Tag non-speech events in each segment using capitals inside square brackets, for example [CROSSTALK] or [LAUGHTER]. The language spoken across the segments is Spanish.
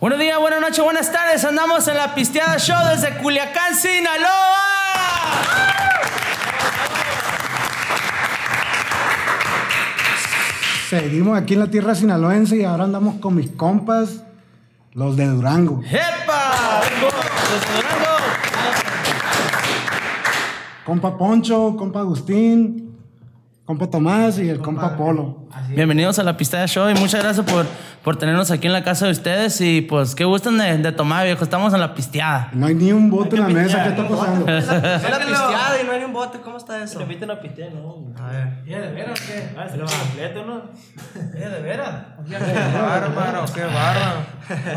Buenos días, buenas noches, buenas tardes. Andamos en la Pisteada Show desde Culiacán, Sinaloa. Seguimos aquí en la tierra sinaloense y ahora andamos con mis compas, los de Durango. ¡Epa! Desde Durango. Compa Poncho, compa Agustín, compa Tomás y el compa Polo. Bienvenidos a la Pisteada Show y muchas gracias por, por tenernos aquí en la casa de ustedes. Y pues, ¿qué gustan de, de tomar, viejo? Estamos en la pisteada. No hay ni un bote en la mesa, ¿qué está pasando? Es la pisteada y no hay ni un bote, ¿cómo está eso? Le inviten a pistear, ¿no? A ver. ¿Ya de veras o qué? Ah, se lo completo, ¿no? ¿Ya de veras? [LAUGHS] Qué bárbaro, qué bárbaro.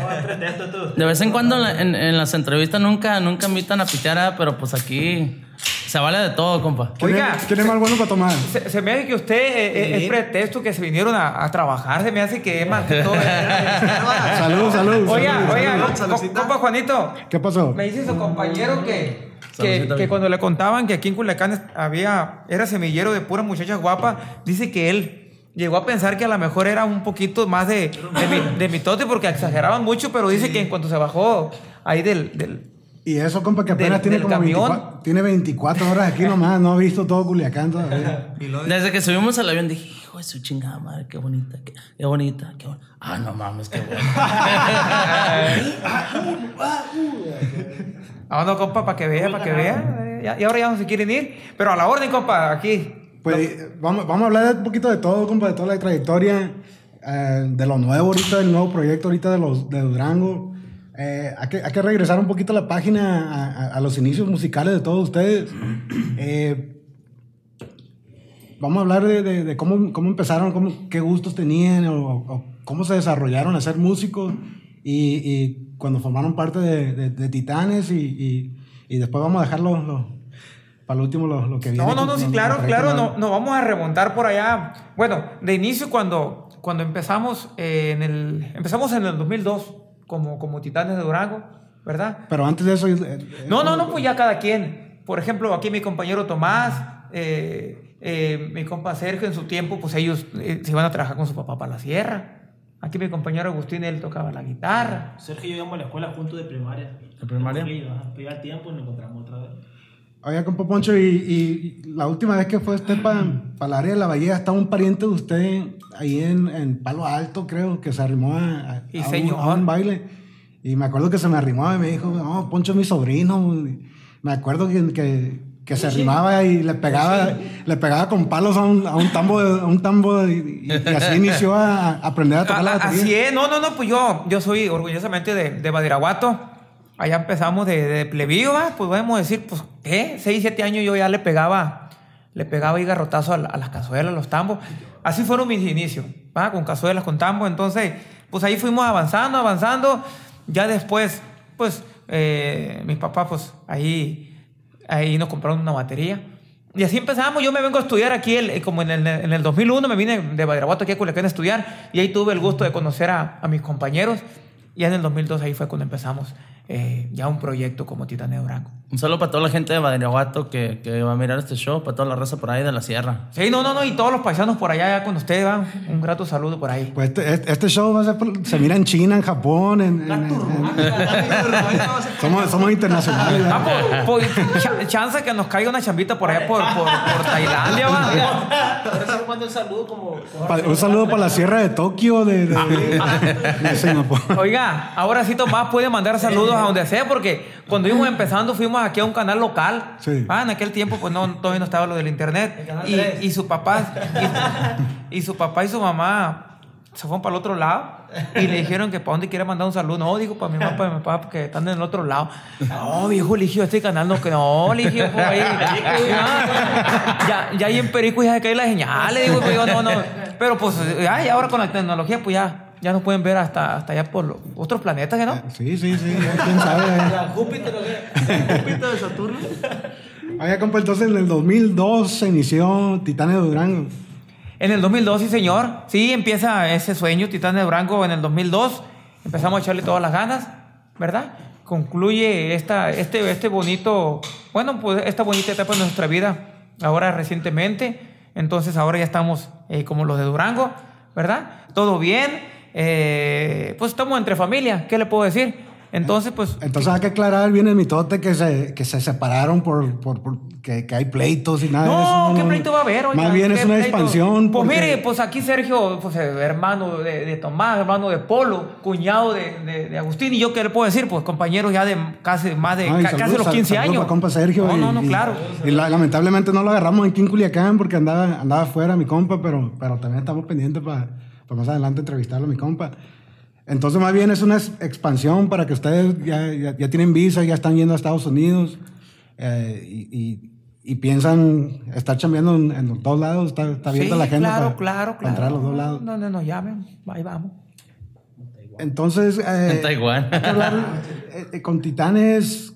No, aprende esto tú. De vez en cuando en, en- en las entrevistas nunca, nunca invitan a pistear, ¿eh? pero pues aquí se vale de todo, compa. ¿Quién, Oiga. es, quién es más bueno para tomar? Se, se me hace que usted eh, es pretexto que se vinieron a, a trabajar. Se me hace que es más que todo. [LAUGHS] Salud, salud. Oiga, salud, oiga, compa Juanito. ¿Qué pasó? Me dice su compañero que, que, cuando le contaban que aquí en Culiacán había, era semillero de puras muchachas guapas, dice que él llegó a pensar que a lo mejor era un poquito más de, de, mi, de mitote porque exageraban mucho, pero dice que en cuanto se bajó ahí del, del, Y eso, compa, que apenas Del- tiene del como camión. 24, tiene 24 horas aquí nomás, no ha visto todo Culiacán todavía. [LAUGHS] Desde que subimos al avión dije, hijo de su chingada madre, qué bonita, qué, qué bonita, qué bonita. Ah, no mames, qué [LAUGHS] Ah, no, compa, para que vea, para que vea. Y ahora ya no se quieren ir. Pero a la orden, compa, aquí. Pues vamos, vamos a hablar un poquito de todo, compa, de toda la trayectoria, eh, de lo nuevo ahorita, del nuevo proyecto ahorita de, los, de Durango. Eh, hay, que, hay que regresar un poquito a la página, a, a- a los inicios musicales de todos ustedes. Eh, vamos a hablar de, de- de cómo, cómo empezaron, cómo, qué gustos tenían, o, o cómo se desarrollaron a ser músicos y, y cuando formaron parte de, de- Titanes y, y- y después vamos a dejarlo lo- para lo último lo, lo que viene. No, no, no, sí, claro, claro, no, no vamos a remontar por allá. Bueno, de inicio cuando, cuando empezamos eh, en el empezamos en el 2002 como, como Titanes de Durango, ¿verdad? Pero antes de eso... eh, eh, No, no, no, pues ya cada quien. Por ejemplo, aquí mi compañero Tomás, eh, eh, mi compa Sergio en su tiempo, pues ellos eh, se iban a trabajar con su papá para la sierra. Aquí mi compañero Agustín, él tocaba la guitarra. Sergio y yo íbamos a la escuela juntos de primaria. ¿De primaria? Pero ya al tiempo y nos encontramos otra vez. Oiga, compa Poncho, y, y- la última vez que fue usted para el área de la Bahía, estaba un pariente de usted ahí en, en Palo Alto, creo, que se arrimó a, a- un, a un baile. Y me acuerdo que se me arrimó y me dijo, no, Poncho es mi sobrino. Y Me acuerdo que, que, que se arrimaba y le pegaba, le pegaba con palos a un, a un tambo, a un tambo y, y- así inició a, aprender a tocar la batería. Así es, no, no, no, pues yo, yo soy orgullosamente de, de Badiraguato. Allá empezamos de, de plebío, ¿va? pues podemos decir, pues, ¿qué? Seis, siete años yo ya le pegaba, le pegaba y garrotazo a, a las cazuelas, a los tambos. Así fueron mis inicios, ¿va? Con cazuelas, con tambos. Entonces, pues ahí fuimos avanzando, avanzando. Ya después, pues, eh, mis papás, pues, ahí, ahí nos compraron una batería. Y así empezamos. Yo me vengo a estudiar aquí, el- como en el, en el 2001, me vine de Badiraguato aquí a Culiacán a estudiar. Y ahí tuve el gusto de conocer a, a mis compañeros. Y en el 2002 ahí fue cuando empezamos eh, ya un proyecto como Titán de Durango. Un saludo para toda la gente de Badiraguato que, que va a mirar este show, para toda la raza por ahí de la sierra. Sí, no, no, no. Y todos los paisanos por allá ya con ustedes, van. Un grato saludo por ahí. Pues este, este- este show va a ser, por- se mira en China, en Japón, en, en- en- somos, somos internacionales. Ah, por, por- cha- chance que nos caiga una chambita por allá por, por, por Tailandia, va. Por eso mando un saludo como. como Pa- un saludo para la sierra de Tokio, de, de, de- de [LAUGHS] Singapur. Oiga, ahora sí Tomás puede mandar saludos a donde sea, porque cuando íbamos empezando fuimos aquí a un canal local. Sí. Ah, en aquel tiempo pues no, todavía no estaba lo del internet. Y, y su papá, y, y su papá y su mamá se fueron para el otro lado y le dijeron que para dónde quiere mandar un saludo. No, dijo para mi mamá, para mi papá, porque están en el otro lado. No, viejo, dije, este canal no, que no, dije, por ahí. [LAUGHS] Ah, ya, ya ahí en Perico ya se cae la señal, le digo, pues yo no, no. [LAUGHS] Pero pues, ya, y ahora con la tecnología, pues ya, ya nos pueden ver hasta, hasta allá por los otros planetas, ¿que no? Sí, sí, sí, ya quién sabe. [LAUGHS] ¿eh? ¿La Júpiter o qué? ¿Júpiter de [LAUGHS] Saturno? Oiga, compa, entonces en el 2002 se inició Titanes de Durango. En el 2002, sí, señor. Sí, empieza ese sueño, Titán de Durango, en el 2002. Empezamos a echarle todas las ganas, ¿verdad? Concluye esta, este, este bonito, bueno, pues esta bonita etapa de nuestra vida, ahora recientemente. Entonces, ahora ya estamos eh, como los de Durango, ¿verdad? Todo bien. Eh, pues estamos entre familia, ¿qué le puedo decir? Entonces, pues... Entonces hay que aclarar bien el mitote que se, que se separaron por, por, por que, que, hay pleitos y nada no, de eso. ¿qué pleito va a haber? Oiga, más bien es una pleito? expansión. Pues porque... mire, pues aquí Sergio, pues hermano de, de, Tomás, hermano de Polo, cuñado de, de, de, Agustín, y yo qué le puedo decir, pues compañeros ya de casi más de Ay, ca, saludos, casi los 15 saludos años. Compa Sergio. No, y, no, no, y, claro. Y, la, lamentablemente no lo agarramos aquí en Culiacán porque andaba, andaba fuera mi compa, pero, pero también estamos pendientes para pa más adelante entrevistarlo a mi compa. Entonces, más bien es una expansión para que ustedes ya, ya, ya tienen visa, ya están yendo a Estados Unidos eh, y, y, y, piensan estar chambeando en, en, los dos lados. Está, está abierta sí, la agenda claro, para, claro, para claro. entrar a los dos lados. No, no, no, llamen, ahí vamos. Entonces, eh, en Taiwán. Hablar, [LAUGHS] eh, con Titanes,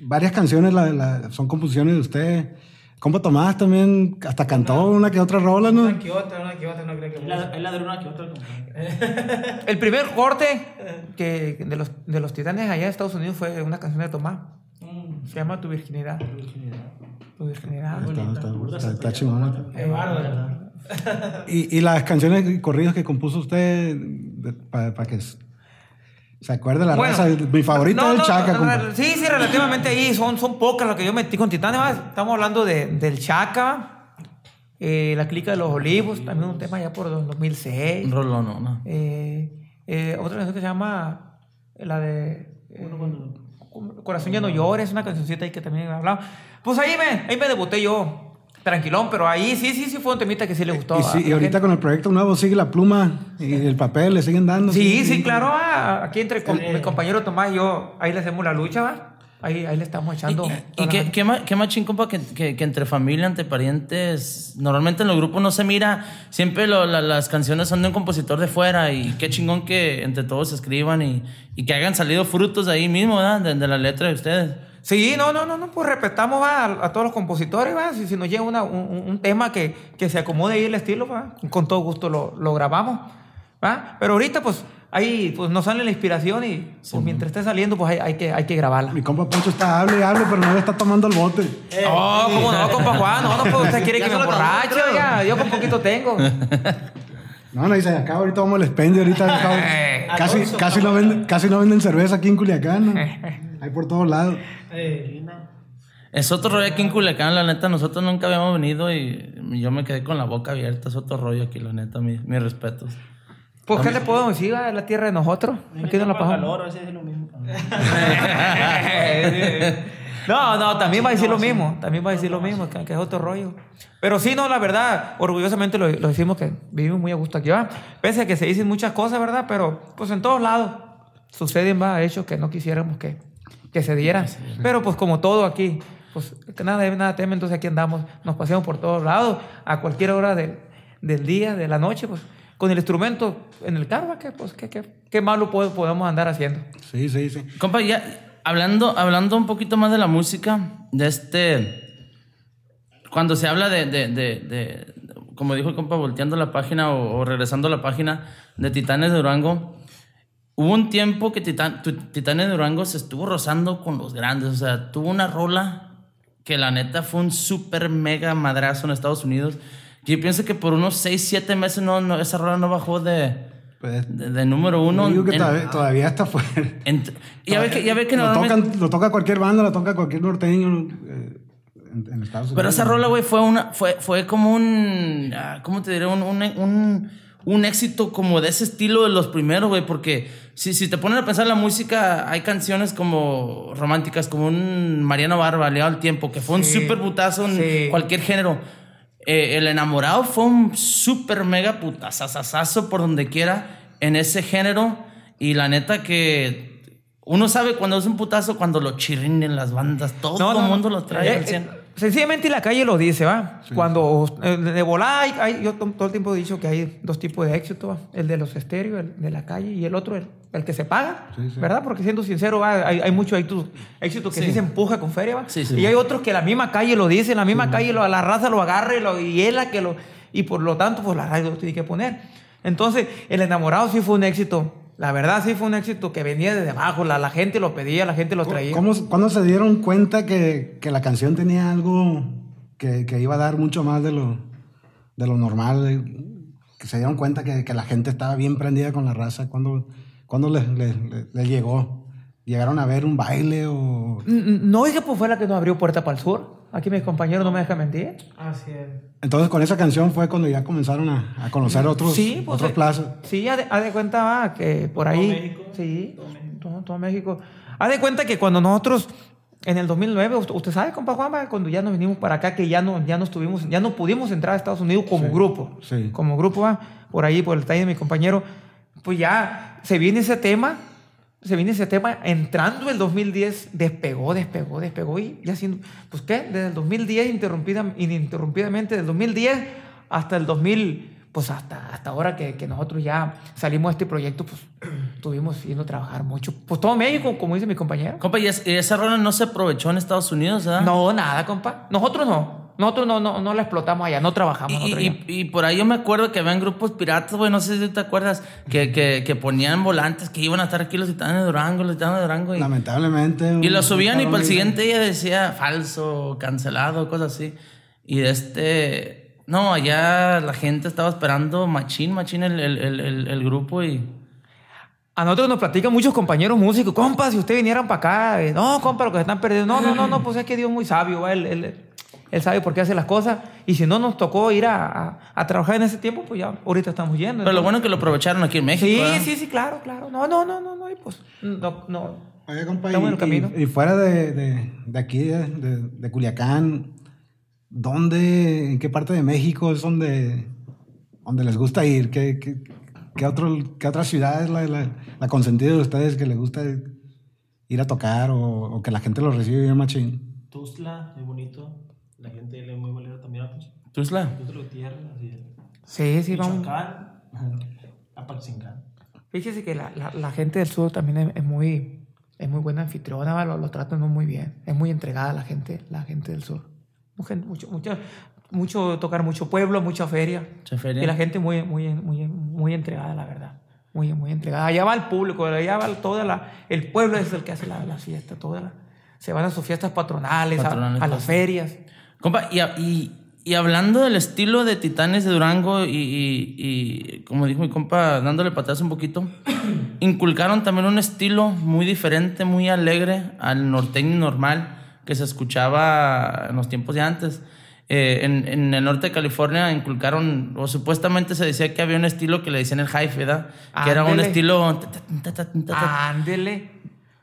varias canciones la, la, son composiciones de usted. Compa Tomás también hasta cantó una que otra rola, ¿no? Una que otra, una que otra, no creo que la, Él la de una que otra. [LAUGHS] El primer corte que de los, de los titanes allá en Estados Unidos fue una canción de Tomás. Mm. Se llama Tu Virginidad. Tu Virginidad. Tu Virginidad. Está, está, está, está chingona. Eh, ¿verdad? Y, y las canciones y corridos que compuso usted para pa que se acuerde la bueno, raza. Mi favorito no, es el no, Chaca. No, sí, sí, relativamente ahí. Son, son pocas las que yo metí con Titanes. ¿va? Estamos hablando de, del Chaca, eh, La Clica de los Olivos, también un tema ya por 2006. Rollo, no, no. Eh, eh, otra canción que se llama la de eh, Corazón ya no llores, una cancioncita ahí que también he hablado. Pues ahí me, ahí me debuté yo. Tranquilón, pero ahí sí, sí, sí fue un temita que sí le gustó. Y, sí, y ahorita gente. con el proyecto nuevo sigue la pluma y el papel, le siguen dando. Sí, sí, sí claro. Ah, aquí entre con, mi compañero Tomás y yo, ahí le hacemos la lucha, ¿va? Ahí, ahí le estamos echando. ¿Y, y qué, qué, más, qué más chingón que, que, que, entre familia, entre parientes? Normalmente en los grupos no se mira. Siempre lo, la, las canciones son de un compositor de fuera. Y qué chingón que entre todos escriban y, y que hayan salido frutos de ahí mismo, ¿verdad? De, de la letra de ustedes. Sí, no, no, no, no, pues respetamos ¿va? A, a, todos los compositores, ¿va? Si, si nos llega una, un, un, tema que, que, se acomode ahí el estilo, ¿va? con todo gusto lo, lo grabamos. ¿va? Pero ahorita, pues, ahí pues, nos sale la inspiración y pues, sí, mientras esté saliendo, pues hay, hay, que, hay que grabarla. Mi compa Poncho está hable y hable, pero no le está tomando el bote. Eh, no, ¿cómo no, compa Juan? No, no, pues usted quiere [LAUGHS] que me emborrache, ya, yo con poquito tengo. [LAUGHS] No, no, dice, acá ahorita vamos al expendio, ahorita [LAUGHS] acá, casi, casi, no venden, casi no venden cerveza aquí en Culiacán, ¿no? Hay por todos lados. Es otro rollo aquí en Culiacán, la neta, nosotros nunca habíamos venido y yo me quedé con la boca abierta, es otro rollo aquí, la neta, mis, mis respetos. Pues, ¿qué le puedo decir? Es la tierra de nosotros. Aquí no la pasamos. calor, así es lo mismo. [LAUGHS] no, no, también va a decir lo mismo. También va a decir lo mismo, que, que es otro rollo. Pero sí, no, la verdad, orgullosamente lo, lo, decimos que vivimos muy a gusto aquí, ¿va? Pese a que se dicen muchas cosas, ¿verdad? Pero, pues en todos lados suceden, ¿va? Hechos que no quisiéramos que, que se dieran. Pero, pues como todo aquí, pues que nada, nada teme, entonces aquí andamos, nos paseamos por todos lados, a cualquier hora de, del día, de la noche, pues con el instrumento en el carro, ¿qué, pues, qué, qué, qué malo podemos andar haciendo? Sí, sí, sí. Compa, ya hablando, hablando un poquito más de la música, de este. Cuando se habla de, de, de, de como dijo el compa, volteando la página o, o, regresando a la página de Titanes de Durango, hubo un tiempo que Titan, Titanes de Durango se estuvo rozando con los grandes. O sea, tuvo una rola que la neta fue un súper mega madrazo en Estados Unidos. Yo pienso que por unos 6, 7 meses no, no, esa rola no bajó de, pues, de, de, número uno. Digo que en, todavía, todavía, está fuerte. En, ya ve que, ya ve que lo, tocan, lo toca cualquier banda, lo toca cualquier norteño. Eh, en, en, Estados Unidos. Pero esa rola, güey, fue, una, fue, fue como un. ¿Cómo te diré? Un, un, un, un éxito como de ese estilo de los primeros, güey, porque si, si te ponen a pensar la música, hay canciones como románticas, como un Mariano Barba, Leado al Tiempo, que fue un sí, súper putazo en sí. cualquier género. Eh, el enamorado fue un súper mega putazazazazo por donde quiera en ese género. Y la neta que uno sabe cuando es un putazo, cuando lo chirrinden las bandas, todo no, el no, mundo lo trae. Eh, eh, sencillamente la calle lo dice, ¿va? Sí. Cuando eh, de volada, hay, hay, yo todo el tiempo he dicho que hay dos tipos de éxito, ¿va? el de los estéreos, el de la calle, y el otro, el, el que se paga, sí, sí. ¿verdad? Porque siendo sincero, ¿va? hay, hay mucho éxito, éxito que sí. se empuja con feria, ¿va? y hay otros que la misma calle lo dice, la misma calle lo, la raza lo agarra y, lo, y es la que lo... Y por lo tanto, pues la radio lo tiene que poner. Entonces, el enamorado sí fue un éxito la verdad sí fue un éxito que venía desde abajo, la, la gente lo pedía, la gente lo traía. ¿Cómo, ¿Cuándo se dieron cuenta que, que, la canción tenía algo que, que, iba a dar mucho más de lo, de lo normal? que se dieron cuenta que, que la gente estaba bien prendida con la raza? ¿Cuándo, cuándo les, les- les- les llegó? ¿Llegaron a ver un baile o...? N- No, es que pues fue la que nos abrió puerta para el sur. Aquí mis compañeros no me dejan mentir. Así es. Entonces con esa canción fue cuando ya comenzaron a, a conocer otros, Sí, pues, otros eh, plazas. Sí, haz de, haz de cuenta va, que por ahí. México. Sí, Todo México. todo, todo México. Haz de cuenta que cuando nosotros, en el 2009, usted, usted sabe, compa Juanma, cuando ya nos vinimos para acá, que ya no, ya no estuvimos, ya no pudimos entrar a Estados Unidos como grupo. sí. Como grupo, va, por ahí, por el taller de mi compañero, pues ya se viene ese tema. Se viene ese tema entrando el 2010, despegó, despegó, despegó y ya haciendo, pues qué, desde el 2010 interrumpida, ininterrumpidamente, del 2010 hasta el 2000, pues hasta, hasta ahora que, que nosotros ya salimos de este proyecto, pues estuvimos yendo a trabajar mucho. Pues todo México, como dice mi compañero. Compa, ¿y, es- y esa rola no se aprovechó en Estados Unidos, ¿verdad? No, nada, compa. Nosotros no. Nosotros no, no, no la explotamos allá, no trabajamos Y, y- y por ahí yo me acuerdo que habían grupos piratas, güey, no sé si te acuerdas, que, que, que ponían volantes que iban a estar aquí los titanes de Durango, los titanes de Durango. Y, Lamentablemente. y lo subían y para el siguiente día decía falso, cancelado, cosas así. Y de este... No, allá la gente estaba esperando machín, machín el, el, el, el- el grupo y... A nosotros nos platican muchos compañeros músicos, compa, si ustedes vinieran para acá, eh, no, compa, lo que se están perdiendo. No, no, no, no, pues es que Dios es muy sabio, ¿va? Él, él- él sabe por qué hace las cosas. Y si no nos tocó ir a, a- a trabajar en ese tiempo, pues ya ahorita estamos yendo. Pero lo bueno es que lo aprovecharon aquí en México. Sí, ¿verdad? sí, sí, claro, claro. No, no, no, no, no, y pues, no, no. Oye, compa, Estamos en el y, camino. y- y fuera de, de, de aquí, de, de, de Culiacán, ¿dónde, en qué parte de México es donde, donde les gusta ir? ¿Qué, qué, qué otro, qué otra ciudad es la, la, la consentida de ustedes que les gusta ir a tocar o, o que la gente los recibe bien machín? Tuzla, muy bonito. La gente le muy bolera también a Tuzla. Tuzla. Tuzla Gutiérrez, así es. Sí, sí, vamos. Michoacán, [LAUGHS] Apatzingán. Fíjese que la, la, la gente del sur también es, es muy, es muy buena anfitriona, lo, lo tratan muy bien. Es muy entregada la gente, la gente del sur. Mucha- Mucho, mucho, tocar mucho pueblo, mucha feria. Mucha feria. Y la gente muy, muy, muy, muy entregada, la verdad. Muy, muy entregada. Allá va el público, allá va toda la... El pueblo es el que hace la, la fiesta, toda la... Se van a sus fiestas patronales, a- Patronales, a, las pues. ferias. Compa, y, y, y hablando del estilo de Titanes de Durango y, y- y, como dijo mi compa, dándole patadas un poquito, [CLEARS THROAT] inculcaron también un estilo muy diferente, muy alegre al norteño normal que se escuchaba en los tiempos de antes. Eh, en, en el norte de California inculcaron, o supuestamente se decía que había un estilo que le decían el hype, ¿verdad? Que era un estilo... Ándele.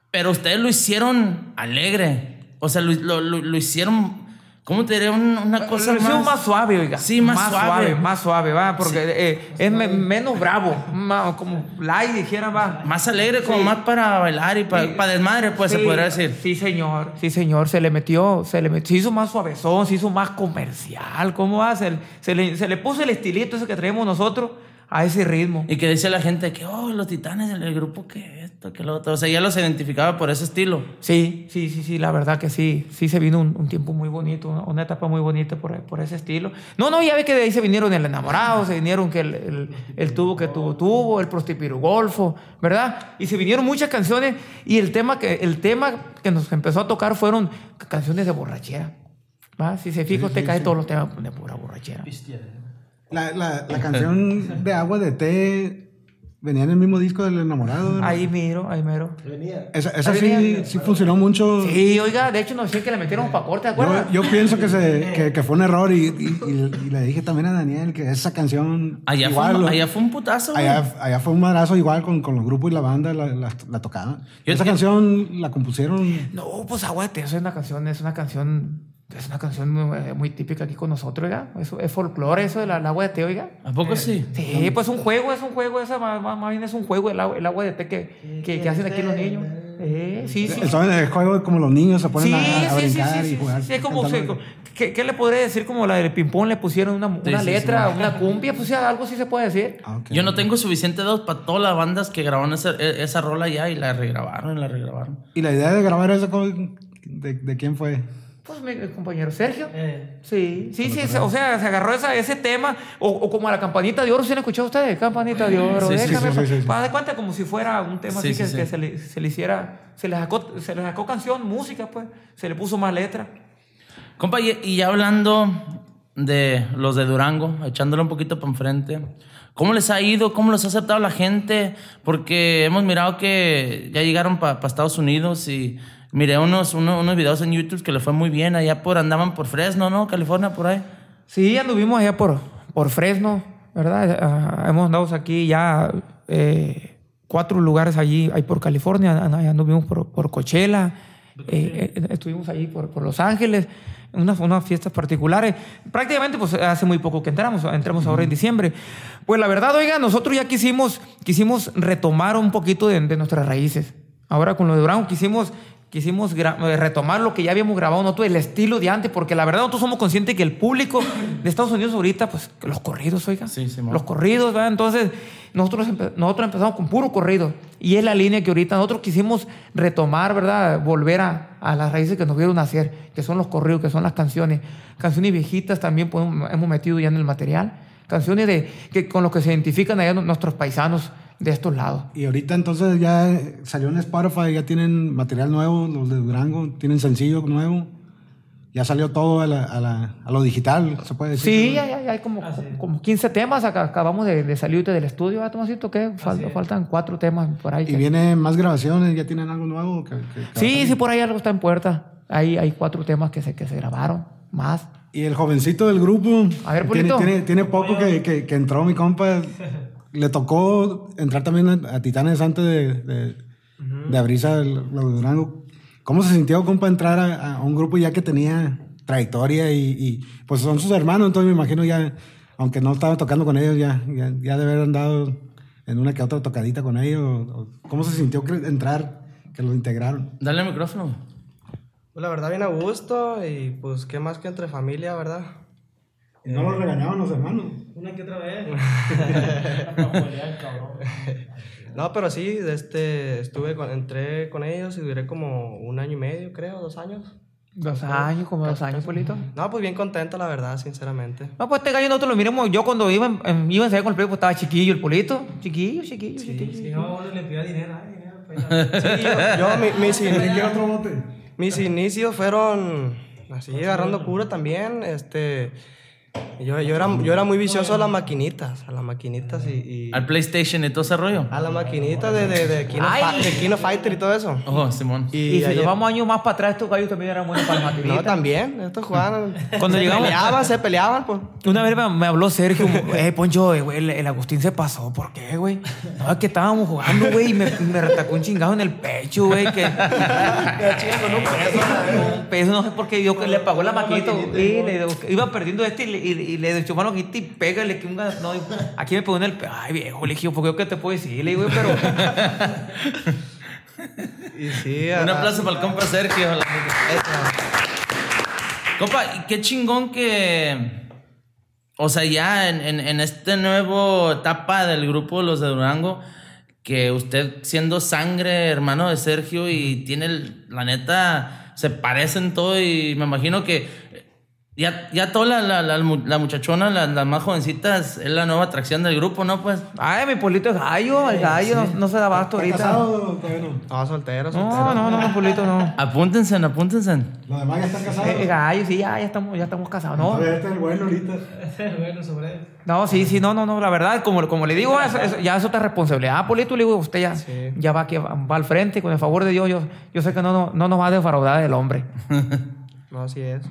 Pero ustedes lo hicieron alegre. O sea, lo, lo, lo- lo hicieron, ¿cómo te diré? Un- una cosa Lo hicimos más... más suave, oiga. Sí, más suave. Más suave, va. Porque eh, es me- menos bravo. más como light, dijera, va. Más alegre, como Sí. más para bailar y para, Sí. para desmadre, pues se Sí, podría decir. Sí, señor. Sí, señor. Se le metió, se le metió, se hizo más suavezón, se hizo más comercial. ¿Cómo va? Se, se le, se le puso el estilito ese que traemos nosotros a ese ritmo. Y que decía la gente que, oh, los titanes, el, el grupo que esto, que lo otro. O sea, ya los identificaba por ese estilo. Sí, sí, sí, sí, la verdad que sí. Sí se vino un, un tiempo muy bonito, una, una etapa muy bonita por, por ese estilo. No, no, ya ve que de ahí se vinieron el enamorado, se vinieron que el, el, el tubo que tuvo tuvo, el prostipiru golfo, ¿verdad? Y se vinieron muchas canciones y el tema que, el tema que nos empezó a tocar fueron canciones de borrachera. ¿va? Si se fija, usted cae todos los temas de pura borrachera. Pistia. La, la, la canción de Agua de Té venía en el mismo disco del enamorado. ¿no? Ahí miro, ahí miro. Venía. Esa, esa Ahí sí, venía. sí funcionó mucho. Sí, oiga, de hecho nos decían que le metieron para corte, ¿te acuerdas? Yo, yo pienso que, se, que, que fue un error y, y- y- y le dije también a Daniel que esa canción. Allá, igual, fue, un, allá fue un putazo, allá, allá fue un madrazo igual con, con los grupos y la banda la, la, la tocaban. Yo- esa canción la compusieron. No, pues Agua de Té, eso es una canción, es una canción, es una canción muy, eh, muy típica aquí con nosotros, oiga. Eso es folclore, eso del agua de té, oiga. ¿A poco sí? Sí, pues un juego, es un juego, esa más, más- más bien es un juego, el agua, el agua de té que, que, que hacen aquí los niños. Eh, sí, sí. Son el juego como los niños se ponen Sí, a, a sí, sí, brincar sí, y sí, jugar. sí, es como, ¿qué, qué le podría decir? Como la del ping-pong le pusieron una, una Sí, sí, letra, una cumbia, pues ya, algo sí se puede decir. Ah, ok. Yo no tengo suficiente dedos para todas las bandas que grabaron esa, e- esa rola ya y la regrabaron y la regrabaron. ¿Y la idea de grabar eso con- de, de quién fue? Pues mi compañero Sergio. Eh, Sí, sí, sí, se- o sea, se agarró esa, ese tema, o, o como a la campanita de oro, ¿sí han escuchado ustedes? Campanita de oro, Sí, déjame, sí, sí, sí, sí. para dar cuenta como si fuera un tema Sí, así sí, que, sí. que se, le, se le hiciera, se le, sacó, se le sacó canción, música, pues, se le puso más letra. Compa, y, y ya hablando de los de Durango, echándole un poquito para enfrente, ¿Cómo les ha ido? ¿Cómo los ha aceptado la gente? Porque hemos mirado que ya llegaron para Estados Unidos y miré unos, unos, unos videos en YouTube que les fue muy bien. Allá por andaban por Fresno, ¿no? California, por ahí. Sí, anduvimos allá por, por Fresno, ¿verdad? Ah, hemos andado aquí ya eh, cuatro lugares allí, ahí por California, anduvimos por, por Coachella, eh, eh, estuvimos allí por, por Los Ángeles, unas, unas fiestas particulares. Prácticamente, pues hace muy poco que entramos, entramos ahora en diciembre. Pues la verdad, oiga, nosotros ya quisimos, quisimos retomar un poquito de, de nuestras raíces. Ahora con lo de Brown quisimos quisimos eh, retomar lo que ya habíamos grabado nosotros, el estilo de antes, porque la verdad nosotros somos conscientes que el público de Estados Unidos ahorita, pues los corridos, oiga. Sí, Simón. los corridos, ¿verdad? Entonces, nosotros, empe- nosotros empezamos con puro corrido. Y es la línea que ahorita nosotros quisimos retomar, ¿verdad? Volver a, a las raíces que nos vieron nacer, que son los corridos, que son las canciones. Canciones viejitas también podemos- hemos metido ya en el material. Canciones de, que, con los que se identifican allá nuestros paisanos de estos lados. Y ahorita entonces ya salió en Spotify, ya tienen material nuevo, los de Durango, tienen sencillo nuevo. Ya salió todo a, la- a la- a lo digital, se puede decir. Sí, ya, ya, ya hay como, como 15 temas. Acá- acabamos de, de salir del estudio, ¿verdad, Tomasito? ¿Qué? Fal- faltan cuatro temas por ahí. Y que- vienen más grabaciones, ya tienen algo nuevo. Que, que- Sí, sí, por ahí algo está en puerta. Ahí hay cuatro temas que se, que se grabaron, más. Y el jovencito del grupo. A ver, tiene, tiene, tiene poco que, que- que entró mi compa. [LAUGHS] Le tocó entrar también a, a Titanes antes de, de, de abrirse el- lo de Durango. ¿Cómo se sintió, compa, entrar a, a un grupo ya que tenía trayectoria y, y, pues son sus hermanos? Entonces me imagino ya, aunque no estaba tocando con ellos, ya, ya, ya de haber andado en una que otra tocadita con ellos. o- ¿Cómo se sintió entrar, que lo integraron? Dale el micrófono. Pues la verdad, bien a gusto y pues qué más que entre familia, ¿verdad? Y no lo regañaban los hermanos. Una que otra vez. [LAUGHS] No, pero sí, este, estuve con, entré con ellos y duré como un año y medio, creo, dos años. Dos años, como dos años, Polito. No, pues bien contento, la verdad, sinceramente. No, pues este gallo nosotros lo miramos. Yo cuando iba, en- iba a ensayar con el Polito, pues estaba chiquillo el Polito. Chiquillo, chiquillo, chiquillo. Si no, uno le pide dinero. Ay, dinero. pues, [LAUGHS] Sí, yo, yo, mi- mis, in- ¿Quiere otro bote? mis inicios fueron así, agarrando cura también, este... Yo, yo, era, yo era muy vicioso a las maquinitas, a las maquinitas y... y- Al PlayStation y todo ese rollo. a las maquinitas de, de, de, Kino, de Fighter y todo eso. Ojo, Simón. Y, si ayer- nos vamos años más para atrás, estos gallos también eran buenos para las No, maquinitas. también, estos jugaban. Cuando se llegamos- peleaban, se peleaban, pues. Una vez me, habló Sergio, [LAUGHS] eh, Poncho, eh, güey, el, el Agustín se pasó. ¿Por qué, güey? No, es que estábamos jugando, güey, y me, me retacó un chingado en el pecho, güey, que... con un peso, un peso, no sé por qué, yo que le pagó la maquinita, y le, iba perdiendo este y le, y, y le echó mano y pégale, que un gas- no, aquí me pegó en el. Ay, viejo, le dije, ¿por qué qué te puedo decir? Le digo, pero... [LAUGHS] Y sí, Un aplauso para el compa Sergio. la. Compa, qué chingón que. O sea, ya en, en, en este nuevo etapa del grupo Los de Durango, que usted siendo sangre, hermano de Sergio, y tiene, el- la neta, se parecen todo, y me imagino que ya, ya toda la, la, la, la muchachona, la- las más jovencitas, es la nueva atracción del grupo, ¿no? Pues. Ay, mi polito es gallo, el gallo no, no se da basto ¿Está ahorita. casado no? No, soltero, soltero. No, no, no, mi polito no. Apúntense, apúntense. Los demás ya están casados. Eh, gallo, sí, ya, ya estamos, ya estamos casados, ¿no? Todavía está el bueno ahorita. bueno, sobre él. No, sí, sí, no, no, no, la verdad, como, como le digo, ya es otra responsabilidad. Ah, Polito, le digo, usted ya, Sí. ya va, que va, va al frente, con el favor de Dios, yo, yo sé que no, no, no nos va a defraudar el hombre. [LAUGHS] No, así es.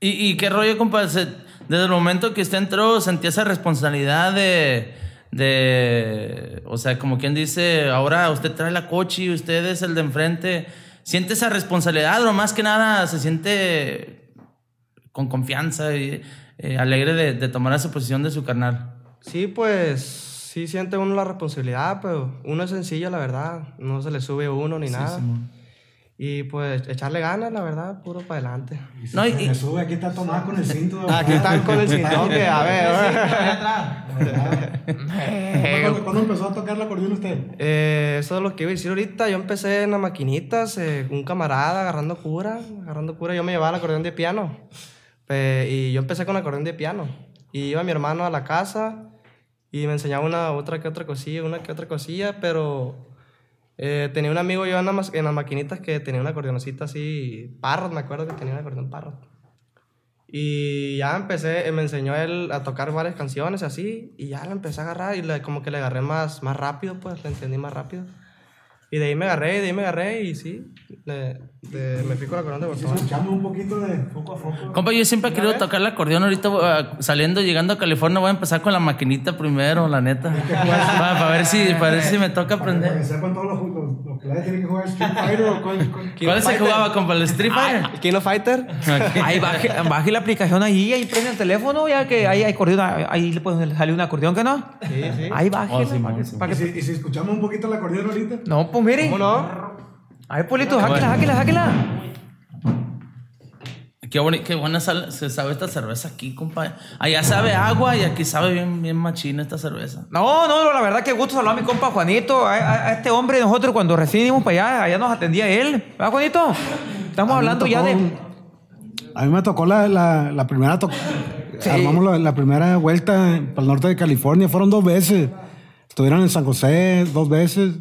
¿Y, y qué rollo, compa? Desde el momento que usted entró, sentía esa responsabilidad de, de. O sea, como quien dice, ahora usted trae la coche y usted es el de enfrente. ¿Siente esa responsabilidad o más que nada se siente con confianza y eh, alegre de, de tomar esa posición de su carnal? Sí, pues sí siente uno la responsabilidad, pero uno es sencillo, la verdad. No se le sube uno ni nada. Simón. Y pues echarle ganas, la verdad, puro para adelante. Y si No, y- me sube, aquí está Tomás con el cinto. [LAUGHS] Aquí están con el cinturón que, a ver. [LAUGHS] ¿Cuándo, cuándo empezó a tocar la acordeón usted? Eh, eso es lo que iba a decir ahorita. Yo empecé en las maquinitas, eh, un camarada agarrando cura, agarrando cura. Yo me llevaba el acordeón de piano. Y yo empecé con acordeón de piano. Y iba mi hermano a la casa y me enseñaba una otra que otra cosilla, una que otra cosilla, pero eh, tenía un amigo yo en, la en las maquinitas que tenía una acordeoncita así, parrot, me acuerdo que tenía un acordeón parrot. Y ya empecé, eh, me enseñó él a tocar varias canciones así, y ya la empecé a agarrar y le- como que le agarré más, más rápido, pues, le entendí más rápido. Y de ahí me agarré, de ahí me agarré, y sí, de- de- me fui con la corona de botón. Escuchamos un poquito de. Poco a poco. Compa, yo siempre he querido tocar el acordeón. Ahorita ah, saliendo, llegando a California, voy a empezar con la maquinita primero, la neta. Para, para ver si, para ver si me toca Para que aprender. sepan todos los, los, los players tienen que jugar Street Fighter o cuál. cuál- ¿Cuál se jugaba, compa? ¿El Street Fighter? ¿El of Fighter? Ahí baje, baje la aplicación ahí, ahí prende el teléfono, ya que ahí hay acordeón, ahí le puede salir un acordeón que no. Sí, sí. Ahí baje. Oh, sí, man, sí. para ¿Y si, y si escuchamos un poquito el acordeón ahorita? No, pues mire. ¿Cómo no? Ay, Polito, sáquela, sáquela, sáquela. Qué, boni- qué buena sal- se sabe esta cerveza aquí, compa. Allá sabe agua y aquí sabe bien, bien machina esta cerveza. No, no, la verdad que gusto saludar a mi compa Juanito, a, a- a este hombre nosotros cuando recién íbamos para allá, allá nos atendía él. ¿Verdad, Juanito? Estamos hablando ya de... A mí me tocó la, la, la primera. to- Sí. Armamos la, la primera vuelta para el norte de California. Fueron dos veces. Estuvieron en San José dos veces.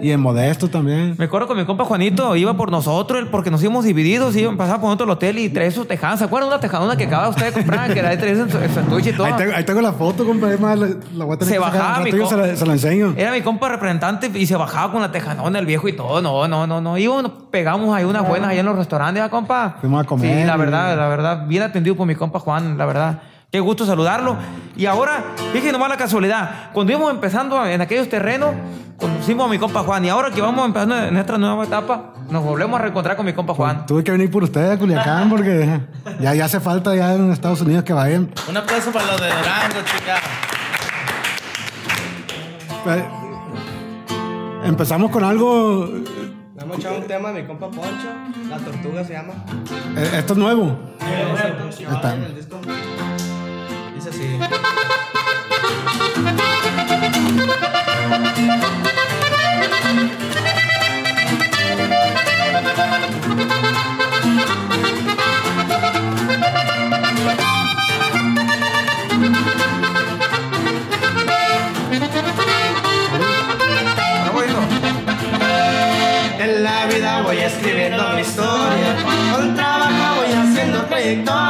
Y en Modesto también. Me acuerdo con mi compa Juanito, iba por nosotros, porque nos íbamos divididos, iba pasaba por otro hotel y traía sus tejadas. ¿Se acuerdan de una tejadona que acaba usted de comprar? Que era de traer su, su estuche y todo. Ahí tengo, ahí tengo la foto, compa. Es más, la, la voy a tener Se que bajaba mi rato y co- se la, se la enseño. Era mi compa representante y se bajaba con la tejadona el viejo y todo. No, no, no, no. Íbamos, pegamos ahí unas buenas allá en los restaurantes, ¿verdad, compa? Fuimos a comer Sí, la verdad, la verdad. Bien atendido por mi compa Juan, la verdad. Qué gusto saludarlo. Y ahora, fíjense nomás la casualidad. Cuando íbamos empezando en aquellos terrenos, conocimos a mi compa Juan. Y ahora que vamos empezando en nuestra nueva etapa, nos volvemos a reencontrar con mi compa Juan. Tuve que venir por ustedes a Culiacán porque ya, ya hace falta ya en Estados Unidos que vayan. Un aplauso para los de Durango, chica. Eh, Empezamos con algo. Vamos a echar un tema de mi compa Poncho, La Tortuga se llama. eh, Esto es nuevo. está. En el disco. Dice así. Bravo, hijo. En la vida voy escribiendo mi historia, con trabajo voy haciendo trayectoria,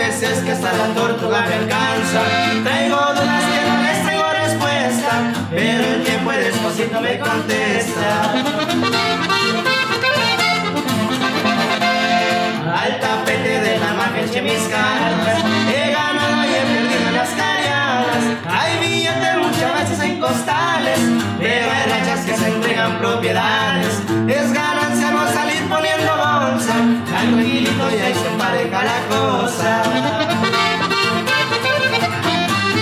veces que hasta la tortuga me alcanza. Traigo dudas que no les traigo respuesta, pero el tiempo despacito me contesta. Al tapete de la magia eché mis cartas He ganado y he perdido las calladas Hay billetes muchas veces en costales Pero hay rachas que se entregan propiedades Es bolsa Tranquilito y ahí se empareja la cosa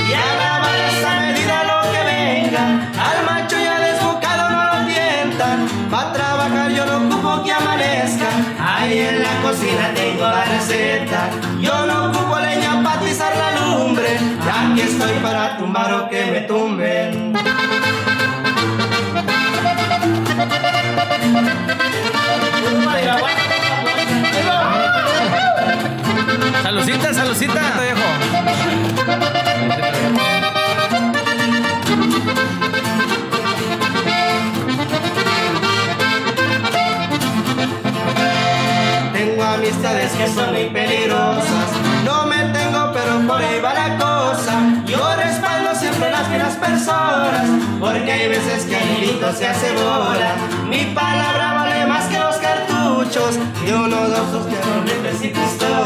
y a la medida lo que venga Al macho ya desbocado no lo tientan. Va a trabajar yo no ocupo que amanezca. Ahí en la cocina tengo la receta. Yo no ocupo leña para atizar la lumbre Ya que estoy para tumbar o que me tumben Salucita, salucita. Tengo amistades que son muy peligrosas. No me tengo, pero por ahí va la cosa. Yo respaldo siempre las buenas personas. Porque hay veces que el hilito se hace bola. Mi palabra vale más que los cartuchos. Y uno dos dos que no y pistola.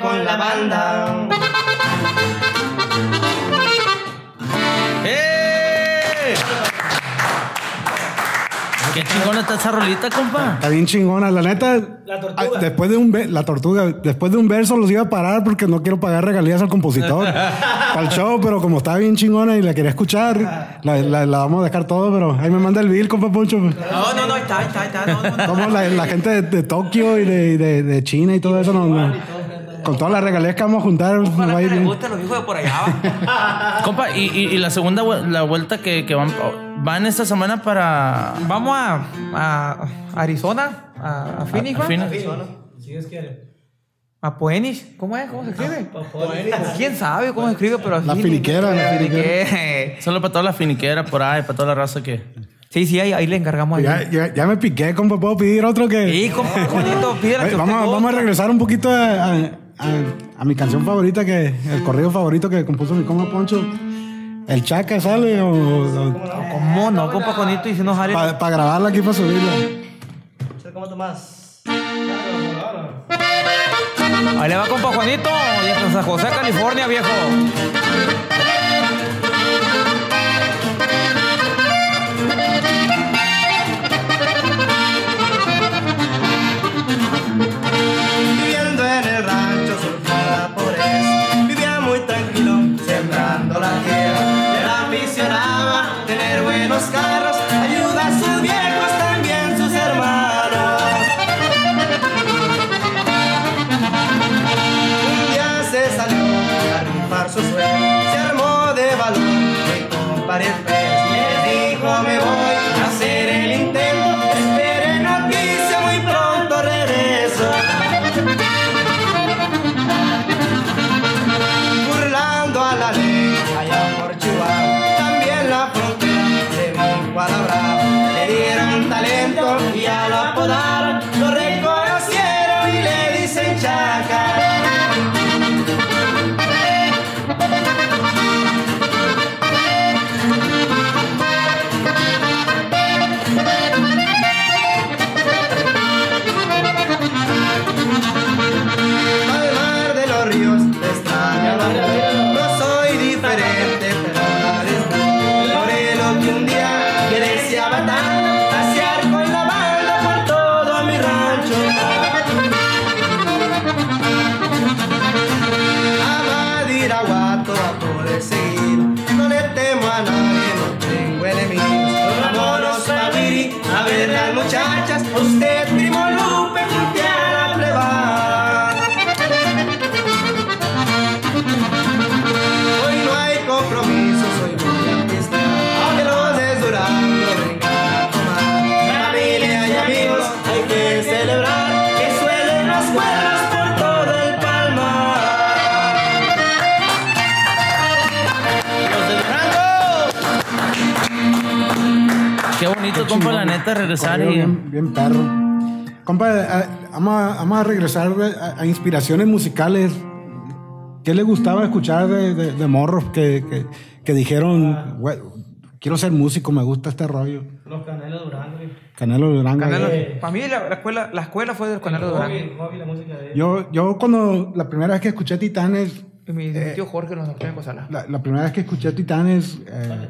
Con la banda ¡Eh! Qué chingona está esa rolita, compa. Está bien chingona. La neta. La tortuga. Después de un la tortuga. Después de un verso los iba a parar porque no quiero pagar regalías al compositor. [LAUGHS] para el show, pero como estaba bien chingona y la quería escuchar, la, la- la vamos a dejar todo, pero ahí me manda el bill, compa Poncho. No, no, no, está, está, está. No, no, no. Como la, la gente de, de Tokio y de, de- de China y todo eso no, no, con todas las regalías que vamos a juntar, nos va Ojalá a que bien. gusten los hijos de por allá. va. [LAUGHS] Compa, y, y- y la segunda vue- la vuelta que, que van, van esta semana para. Vamos a, a Arizona, a, a Phoenix, a ¿va? Phoenix. Si Dios quiere. A Phoenix. ¿Cómo es? ¿Cómo se escribe? ¿Quién sabe cómo se escribe? Pero La finiquera, la finiquera. Finiquera. Solo para toda la finiquera por ahí, para toda la raza que. Sí, sí, ahí, ahí le encargamos. Ya, Ahí. ya, ya me piqué, compa. ¿Puedo pedir otro que.? Sí, compa, Juanito, Oye, que vamos, a- vamos a regresar un poquito a, a- a- a mi canción favorita, que el corrido favorito que compuso mi compa Poncho. ¿El Chaca sale o, ¿Cómo no, compa Juanito? Y si no sale... para grabarla aquí para subirla? ¿Cómo Tomás? Ahí le va, compa Juanito. De San José, California, viejo. Regresar y. Bien, bien perro. Compa, vamos a, vamos a regresar a, a inspiraciones musicales. ¿Qué le gustaba escuchar de, de, de morros que, que, que dijeron, "Güey, quiero ser músico, me gusta este rollo? Los canelos Durango. Canelo Durango. Canelo, para mí la, la escuela, la escuela fue del Canelo Durango. Hobby, hobby la música de ellos. Yo, yo cuando la primera vez que escuché Titanes, mi, mi tío Jorge nos la, la primera vez que escuché Titanes, eh,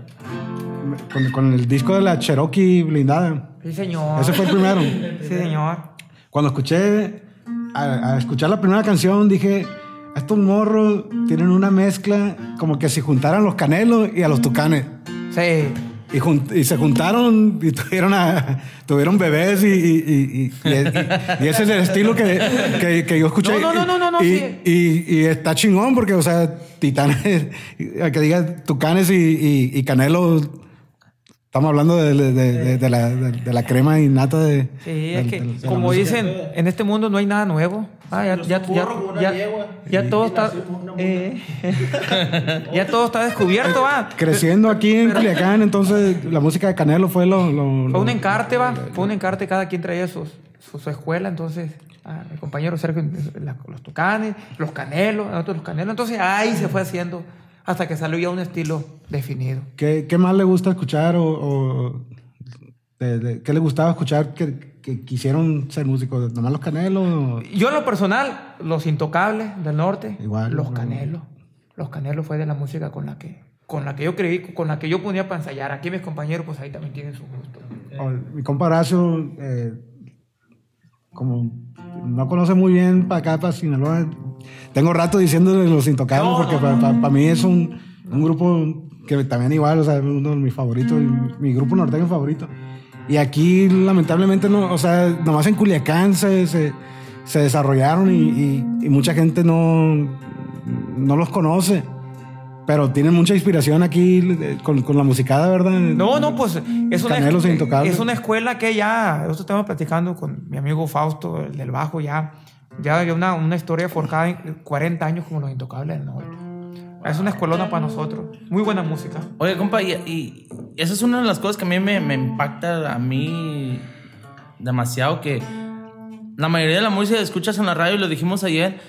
con, con el disco de la Cherokee blindada, Sí, señor. ese fue el primero. [LAUGHS] Sí, señor. Cuando escuché, a, a escuchar la primera canción, dije, estos morros tienen una mezcla como que si juntaran los canelos y a los tucanes. Sí. Y, jun- y se juntaron y [LAUGHS] tuvieron, a- tuvieron bebés y, y- y- ese es el estilo que, que- que yo escuché. No, no, no, no, no, y, sí. y- está chingón porque, o sea, titanes, [LAUGHS] que diga tucanes y, y- y canelo, estamos hablando de, de- de- de la, de- de la crema innata de... Sí, de- es que, de- de la como dicen, en este mundo no hay nada nuevo. Ah, ya, ya, ya, ya, ya todo está. eh, [LAUGHS] ya todo está descubierto, va. Creciendo aquí en Culiacán, entonces la música de Canelo fue lo... lo- Fue un encarte, va. Fue un encarte, cada quien traía sus, su, su escuela, entonces. ah, mi compañero Sergio, la- los tucanes, los canelos, nosotros los canelos. Entonces ahí se fue haciendo hasta que salió ya un estilo definido. ¿Qué, qué más le gusta escuchar o, o de- de- qué le gustaba escuchar que, que quisieron ser músicos? ¿Nomás los Canelos? Yo en lo personal, los intocables del norte, Igual, los canelos. Los canelos fue de la música con la que, con la que yo creí, con la que yo ponía para ensayar. Aquí mis compañeros, pues ahí también tienen su gusto. mi compa Horacio, eh, como no conoce muy bien para acá, para Sinaloa, tengo rato diciéndole los intocables porque para mí es un, un grupo que también igual, o sea, uno de mis favoritos, mi grupo norteño favorito. Y aquí, lamentablemente, no, o sea, nomás en Culiacán se, se, se desarrollaron y, y- y mucha gente no, no los conoce. Pero tienen mucha inspiración aquí eh, con, con la musicada, ¿verdad? No, no, pues es una, es una escuela que ya, esto estaba platicando con mi amigo Fausto, el del bajo, ya, ya hay una, una historia forjada en 40 años como los Intocables del Norte. Es una escuelona para nosotros. Muy buena música. Oye, compa, y, y esa es una de las cosas que a mí me, me impacta a mí demasiado, que la mayoría de la música que escuchas en la radio, y lo dijimos ayer,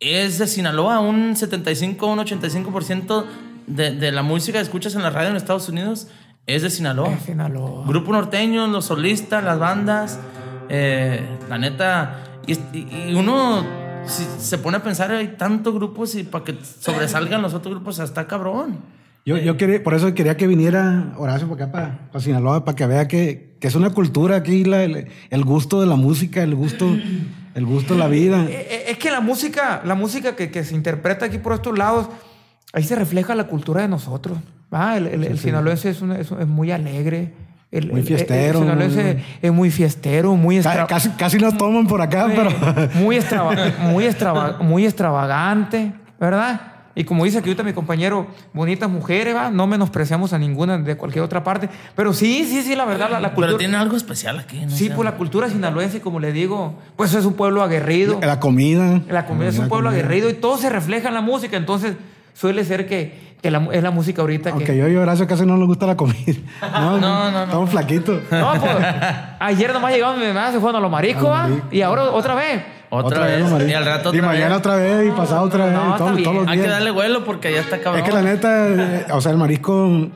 es de Sinaloa, un 75, un 85% de, de la música que escuchas en la radio en Estados Unidos es de Sinaloa. Es Sinaloa. Grupo norteño, los solistas, las bandas, eh, la neta, y, y- uno si se pone a pensar, hay tantos grupos y para que sobresalgan los otros grupos, hasta cabrón. Yo, yo quería, por eso quería que viniera Horacio para acá, para, para Sinaloa, para que vea que, que es una cultura aquí, la- el, el gusto de la música, el gusto, el gusto de la vida. Eh, eh, Es que la música, la música que, que se interpreta aquí por estos lados, ahí se refleja la cultura de nosotros. ¿va? El, el- el sinaloense es, un- es es muy alegre. El, Muy el- fiestero, El, sinaloense muy- es muy fiestero, muy extra- Casi, casi nos toman por acá, pero... [LAUGHS] muy, extrava- muy, extrava- muy extravagante, ¿verdad? Y como dice aquí ahorita mi compañero, bonitas mujeres, ¿va? No menospreciamos a ninguna de cualquier otra parte. Pero sí, sí, sí, la verdad, la, la cultura... Pero tiene algo especial aquí. ¿no? Sí, sea, pues la cultura sinaloense, como le digo, pues es un pueblo aguerrido. La comida. La comida es un pueblo comida. aguerrido y todo se refleja en la música. Entonces, suele ser que, que la- es la música ahorita Aunque que. yo y Horacio casi no nos gusta la comida. [LAUGHS] No, No, no, no. Estamos flaquitos. No, pues. ayer nomás llegaron mi mamá, se fueron a los ¿va? mariscos. Y ahora otra vez. Otra, vez. María. Y al rato Y otra mañana vez. otra vez y pasado otra vez. No, y está todos, los Hay que días. darle vuelo porque ya está cabrón. Es que la neta, eh, o sea, el marisco,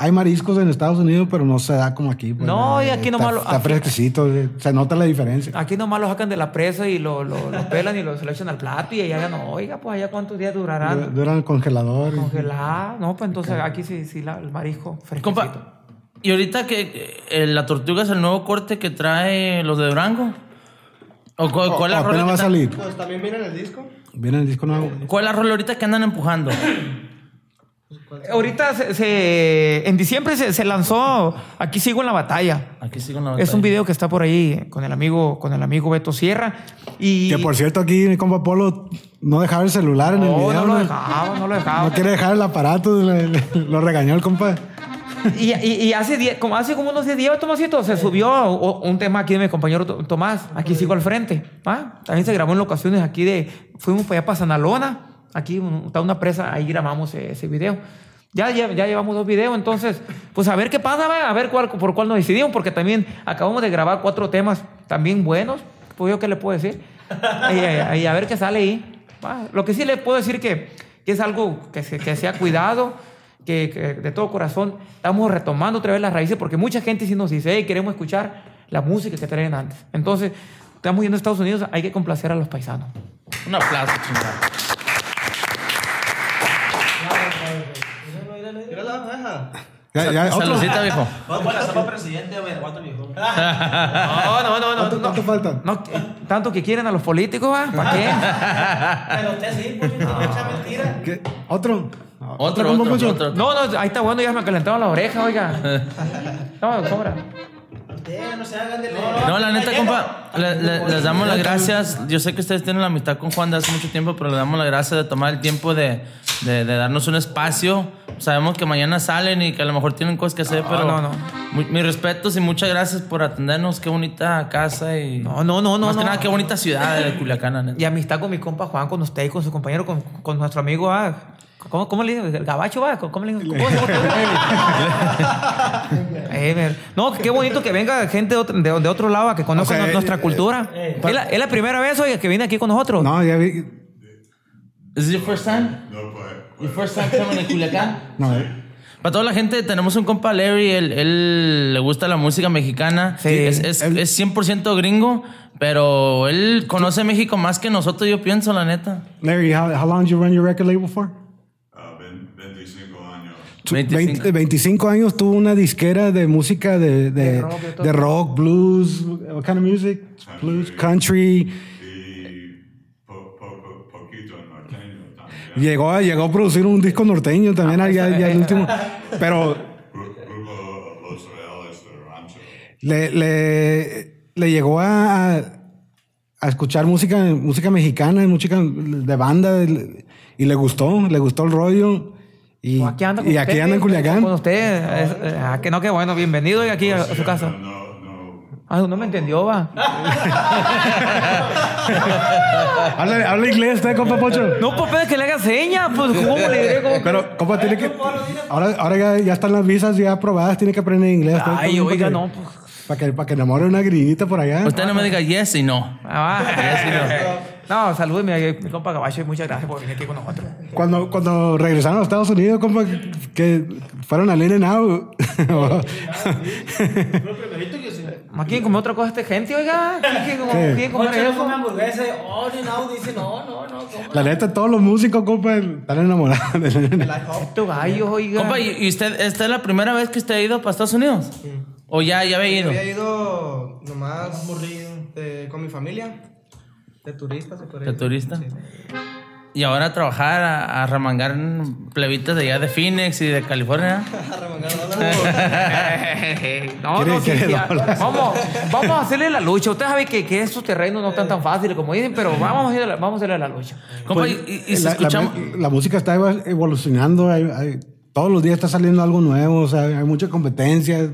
hay mariscos en Estados Unidos, pero no se da como aquí. pues, No, y eh, aquí está- nomás lo- Está aquí- fresquecito, eh, se nota la diferencia. Aquí nomás lo sacan de la presa y lo, lo, lo pelan y lo, se lo echan al plato y allá no. Oiga, pues allá cuántos días Du- durarán. Duran el congelador. Congelado. No, pues entonces aquí sí, sí, la- el marisco fresquecito. Compa, y ahorita que eh, la tortuga es el nuevo corte que trae los de Durango. ¿O cuál, cuál es la rola apenas va que a está- salir. Pues también viene en el disco. Viene el disco nuevo. ¿Cuál es la rola ahorita que andan empujando? [COUGHS] Ahorita se, se- en diciembre se, se lanzó Aquí sigo en la batalla. Aquí sigo en la Es batalla. un video que está por ahí con el amigo, con el amigo Beto Sierra. Y Que por cierto, aquí mi compa Polo no dejaba el celular en el video. no lo ¿no? dejaba, no lo dejaba. No quiere dejar el aparato, le- le- lo regañó el compa. Y, y- y hace, die- como, hace como unos 10 días, Tomasito, se subió un tema aquí de mi compañero To- Tomás. Aquí sigo al frente. También se grabó en locaciones aquí de. Fuimos para allá para Sanalona. Aquí está una presa, ahí grabamos ese, ese video. Ya, ya, ya llevamos dos videos, entonces, pues a ver qué pasa, a ver cuál, por cuál nos decidimos, porque también acabamos de grabar cuatro temas también buenos. Pues yo qué le puedo decir. Y, a ver qué sale ahí. Lo que sí le puedo decir que, que es algo que se, que se ha cuidado, que, que de todo corazón estamos retomando otra vez las raíces, porque mucha gente sí nos dice, hey, queremos escuchar la música que traen antes. Entonces, estamos yendo a Estados Unidos, hay que complacer a los paisanos. Un aplauso, chingada. [LAUGHS] Ya, ya, otro. Saludcita, viejo. [LAUGHS] Somos presidente, viejo. [LAUGHS] No, no, no, no. ¿Cuánto, cuánto faltan? No, tanto que quieren a los políticos, ¿va? ¿Para qué? Pero usted sí, pues, no echa mentira. ¿Qué? ¿Otro? Otro. No, no, ahí está bueno, ya me calentaron la oreja, oiga. No, sobra. Ustedes no se hagan de No, la neta, compa, le- le- les damos las gracias. Yo sé que ustedes tienen la amistad con Juan de hace mucho tiempo, pero le damos las gracias de tomar el tiempo de, de- de darnos un espacio. Sabemos que mañana salen y que a lo mejor tienen cosas que hacer, pero no, no. mis respetos y muchas gracias por atendernos. Qué bonita casa y. No, no, no, no, Más que no. nada, qué bonita ciudad de Culiacán, [LAUGHS] neta. Y amistad con mi compa Juan, con usted y con su compañero, con, con nuestro amigo, ¿va? ¿Cómo, cómo le dicen? ¿El gabacho, va? ¿Cómo le llama? [LAUGHS] Eh, no, qué bonito que venga gente de otro, de, de otro lado a que conozca O sea, nu- nuestra eh, cultura. es, la, es la primera vez, oiga, que viene aquí con nosotros. No, ya vi. ¿Es your first time? No puede. Your first time coming a Culiacán? No, eh. Para toda la gente, tenemos un compa Larry, él, él le gusta la música mexicana. Sí. Es, es, Él- es 100% gringo, pero él conoce México más que nosotros, yo pienso, la neta. Larry, how, how long did you run your record label for? Ah, ven- 25 años. Tú- 25. 20 25 años tuvo una disquera de música de, de, De rock, de rock, blues, what kind of music? Blues, country. Y po- poquito norteño también. Llegó a, llegó a producir un disco norteño también allá, ya el último. [LAUGHS] Pero Gru- Grupo Los Reales de Rancho. le, le, le llegó a, a, a escuchar música, música mexicana, música de banda, y le gustó, le gustó el rollo. Y, Pues aquí anda con y aquí usted, anda en Culiacán. Con usted. eh, ah, que no, que bueno. Bienvenido y aquí a, a su casa. No, no. Ah, no me entendió, va. [LAUGHS] Habla, habla inglés, usted, compa Pocho. No, pues que le haga señas. Pues, ¿cómo le diré? ¿Cómo? Pero, compa, tiene que. Ahora, ahora ya, ya están las visas ya aprobadas, tiene que aprender inglés. Ay, oiga, no, pues. Para que, para que enamore una gringuita por allá. Usted no me diga yes y no. Ah, va. No, [LAUGHS] salúdeme, mi compa Gabacho, y muchas gracias por venir aquí con nosotros. Cuando, cuando regresaron a Estados Unidos, compa, que fueron al In Out. ¿Más quieren comer otra cosa esta gente, oiga? ¿Quién quiere comer- eso? come hamburguesa oh, ni no, dice no, no, no. ¿cómo? La neta, todos los músicos, compa, están enamorados del In Out. Gallos, oiga. Compa, ¿y usted, esta es la primera vez que usted ha ido para Estados Unidos? ¿O ya, ya había ido? Había ido nomás de- con mi familia. De turista, se podría ¿De decir. turista? Sí. Y ahora a trabajar, a, a remangar plebitas de allá de Phoenix y de California. [LAUGHS] [LAUGHS] no, Quiere- no, sí, quiere sí, vamos, vamos a hacerle la lucha. Usted sabe que, que esos terrenos no están tan fáciles como dicen, pero vamos a hacerle, la- vamos a hacerle la lucha. Compa, Pues, y, y- y si la, la- escuchamos... la música está evolucionando. hay- hay- todos los días está saliendo algo nuevo. O sea, hay mucha competencia.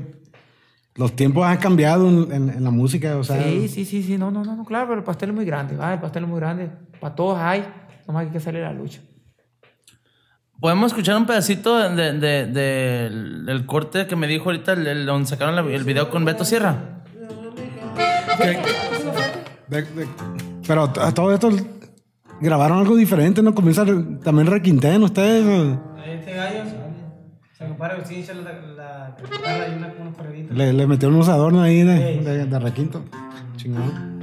Los tiempos han cambiado en, en- en la música. O sea, Sí, sí, sí, sí, no, no, no, no, claro, pero el pastel es muy grande, va, el pastel es muy grande. Para todos hay, nomás hay que hacerle la lucha. ¿Podemos escuchar un pedacito de, de- de- del- del corte que me dijo ahorita, el, el- donde sacaron la- el video con Beto Sierra? de- de- pero a todo esto grabaron algo diferente. ¿No? Comienza también requinten ustedes. o- compara sí, echa la, la guitarra y una, unos. Le, le metieron unos adornos ahí de, de- de requinto. Chingón.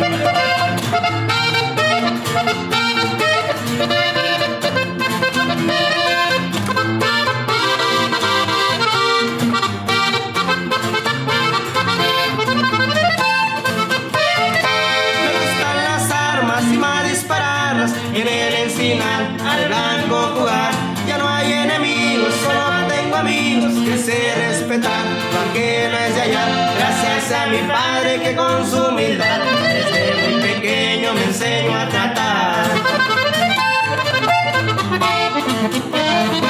Me Música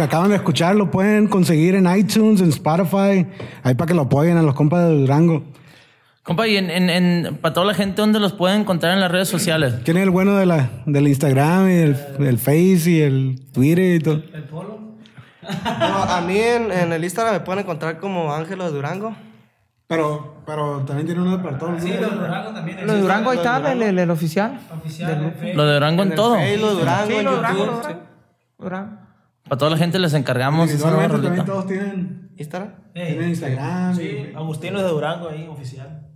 que acaban de escuchar lo pueden conseguir en iTunes, en Spotify. Ahí para que lo apoyen a los compas de Durango. Compa, y en, en, en- para toda la gente, ¿dónde los pueden encontrar en las redes sociales? ¿Quién es el bueno de la, del Instagram y el, el Face y el Twitter y todo? [LAUGHS] No, a mí en, en el Instagram me pueden encontrar como Ángelo de Durango. Pero, pero también tiene uno para todos. Sí, los Durango también. Lo de Durango ahí está, el, el- el oficial. Oficial, en. Lo de Durango en, el todo. Durango, Sí, en lo de Durango, YouTube. lo de Durango. Para toda la gente les encargamos esa nueva Individualmente también todos tienen, ¿Instagram? tienen Instagram. Sí, Agustín los de Durango ahí, oficial.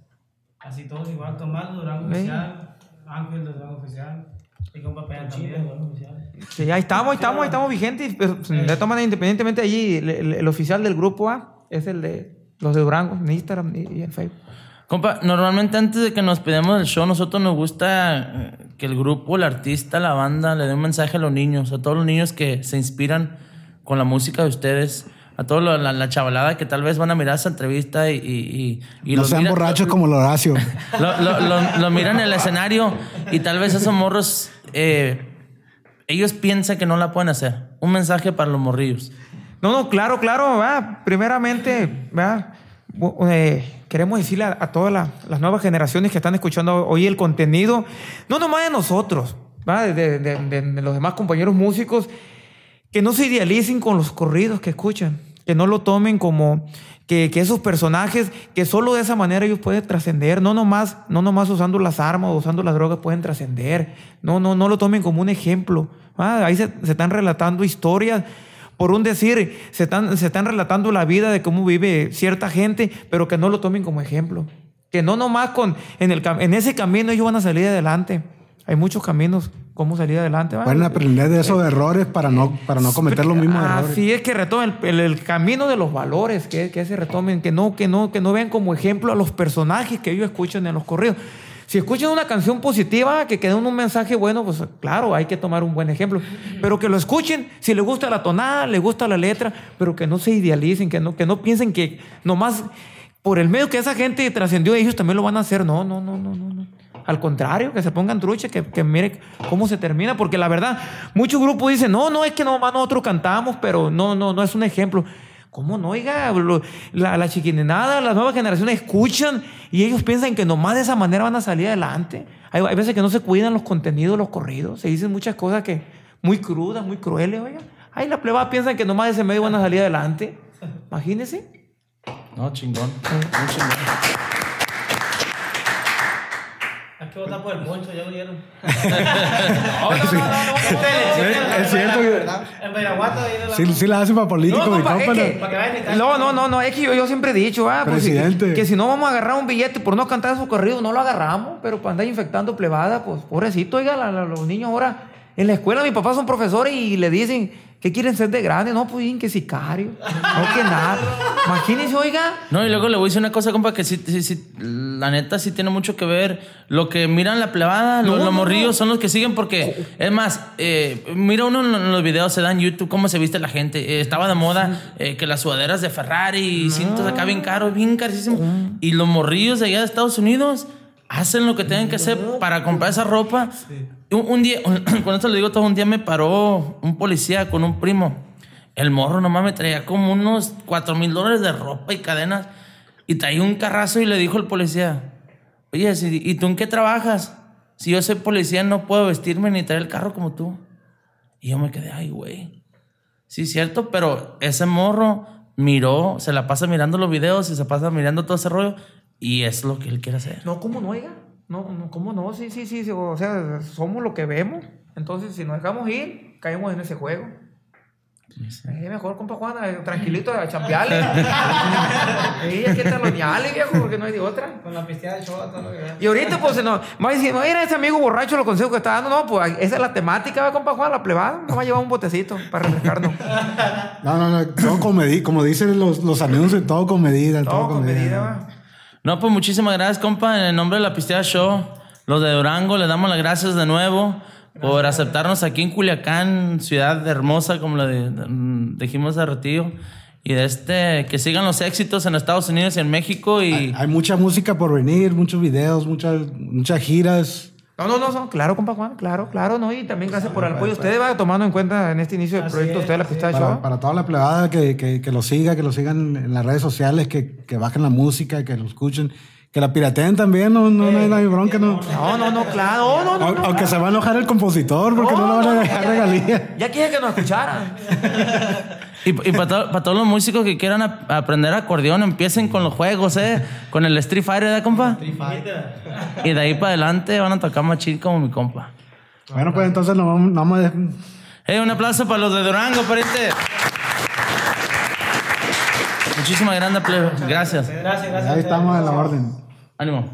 Así todos igual, Tomás de Durango oficial, Ángel de Durango oficial, y compa Pean también. Durango oficial. Sí, ahí estamos, ahí estamos, ahí estamos vigentes. De todas maneras, independientemente allí, el, el- el oficial del grupo A es el de los de Durango, en Instagram y, y en Facebook. Compa, normalmente antes de que nos pidamos el show, nosotros nos gusta eh, que el grupo, el artista, la banda le dé un mensaje a los niños, a todos los niños que se inspiran con la música de ustedes, a toda la, la- la chavalada que tal vez van a mirar esa entrevista y... y, y, y no los sean miran- borrachos como el Horacio. [LAUGHS] Lo, lo- lo- lo miran en el escenario y tal vez esos morros, eh, ellos piensan que no la pueden hacer. Un mensaje para los morrillos. No, no, claro, claro, ¿verdad? Primeramente, ¿verdad? Bu- eh, queremos decirle a, a todas la- las nuevas generaciones que están escuchando hoy el contenido, no nomás de nosotros. De, de- de- de los demás compañeros músicos, que no se idealicen con los corridos que escuchan, que no lo tomen como que, que esos personajes, que solo de esa manera ellos pueden trascender, no nomás, no nomás usando las armas o usando las drogas pueden trascender, no, no, no lo tomen como un ejemplo. Ah, ahí se, se están relatando historias, por un decir, se están, se están relatando la vida de cómo vive cierta gente, pero que no lo tomen como ejemplo. Que no nomás con, en, el, en ese camino ellos van a salir adelante. Hay muchos caminos, cómo salir adelante. ¿va? Pueden aprender de esos errores para no, para no cometer los mismos errores. Así es que retomen el, el- el camino de los valores, que, que se retomen, que no, que, no, que no vean como ejemplo a los personajes que ellos escuchan en los corridos. Si escuchan una canción positiva, que quede un mensaje bueno, pues claro, hay que tomar un buen ejemplo. Pero que lo escuchen, si les gusta la tonada, les gusta la letra, pero que no se idealicen, que no, que no piensen que nomás por el medio que esa gente trascendió, ellos también lo van a hacer. No, no, no, no, no. Al contrario, que se pongan trucha, que, que mire cómo se termina, porque la verdad, muchos grupos dicen, no, no, es que nomás nosotros cantamos, pero no, no, no es un ejemplo. ¿Cómo no? Oiga, lo- la, la chiquinenada, las nuevas generaciones escuchan y ellos piensan que nomás de esa manera van a salir adelante. Hay, hay veces que no se cuidan los contenidos, los corridos, se dicen muchas cosas que muy crudas, muy crueles, oiga. Ahí la plebada piensan que nomás de ese medio van a salir adelante. Imagínense. No, chingón. Muy chingón. Que votar por el poncho, ya lo vieron. Es cierto que En Veraguato, ahí de la. sí, sí la hacen para político, No, mi compa, es que- ¿no? Que. No, no, no, no, es que yo, yo siempre he dicho, ah, pues, que, que si no vamos a agarrar un billete por no cantar su corrido, no lo agarramos, pero para andar infectando plebada, pues pobrecito, oiga, la- la- los niños ahora en la escuela, mis papás son profesores y le dicen, ¿qué quieren ser de grande? No, pues que sicario, no que nada. Imagínense, oiga. No, y luego le voy a decir una cosa, compa, que sí, sí, sí, la neta sí tiene mucho que ver. Lo que miran la plebada, los, No, los no, morrillos son los que siguen porque, es más, eh, mira uno en los videos, se da en YouTube cómo se viste la gente. Eh, estaba de moda eh, que las sudaderas de Ferrari cintos acá bien caros, bien carísimos. Y los morrillos de allá de Estados Unidos hacen lo que tienen que hacer para comprar esa ropa. Un, un día, [CLEARS THROAT] con esto le digo todo, un día me paró un policía con un primo. El morro nomás me traía como unos cuatro mil dólares de ropa y cadenas. Y traía un carrazo y le dijo el policía, oye, ¿y tú en qué trabajas? Si yo soy policía no puedo vestirme ni traer el carro como tú. Y yo me quedé, ay, güey. Sí, cierto, pero ese morro miró, se la pasa mirando los videos y se pasa mirando todo ese rollo. Y es lo que él quiere hacer. No, ¿cómo no, oiga? No, no, ¿cómo no? Sí, sí, sí, sí, o sea, somos lo que vemos. Entonces, si nos dejamos ir, caemos en ese juego. Es mejor, compa Juana, eh, tranquilito, a champearle. [LAUGHS] Sí, hay que talonearle, viejo, porque no hay de otra. Con la pisteada de chota, todo lo que vean. Y ahorita, pues, no, va a decir, no, era ese amigo borracho los consejos que está dando. No, pues, esa es la temática, ¿va, compa Juan? La plebada. Nos va a llevar un botecito para refrescarnos. No, no, no. Todo con medida. Como dicen los, los anuncios, todo con medida. Todo, Todo con medida, va. No, pues muchísimas gracias, compa. En el nombre de la Pistea Show, los de Durango, les damos las gracias de nuevo por aceptarnos aquí en Culiacán, ciudad hermosa, como lo de- mm, dijimos hace ratillo. Y de este, que sigan los éxitos en Estados Unidos y en México. Y Hay mucha música por venir, muchos videos, muchas, muchas giras. No, no, no, no, claro, compa Juan, claro, claro, ¿no? Y también gracias por el apoyo. Ustedes van tomando en cuenta en este inicio del proyecto, ustedes la pista de Para, show. para toda la plebada que, que, que lo siga, que lo sigan en las redes sociales, que, que bajen la música, que lo escuchen, que la pirateen también, no, no, no hay- no hay bronca, no. No, no, no, claro, no, no, no. Aunque se va a enojar el compositor porque no, le van a dejar regalías. Ya quise que nos escucharan. [LAUGHS] Y, y para, todos los músicos que quieran ap- aprender acordeón, empiecen con los juegos, ¿eh? Con el Street Fighter, ¿verdad, compa? Y de ahí para adelante van a tocar machín como mi compa. Bueno, pues entonces nos vamos, nos vamos a- Eh, un aplauso para los de Durango, pariente. Muchísimas grandes plebe. Gracias. Gracias, gracias. Ahí estamos a la orden. Ánimo.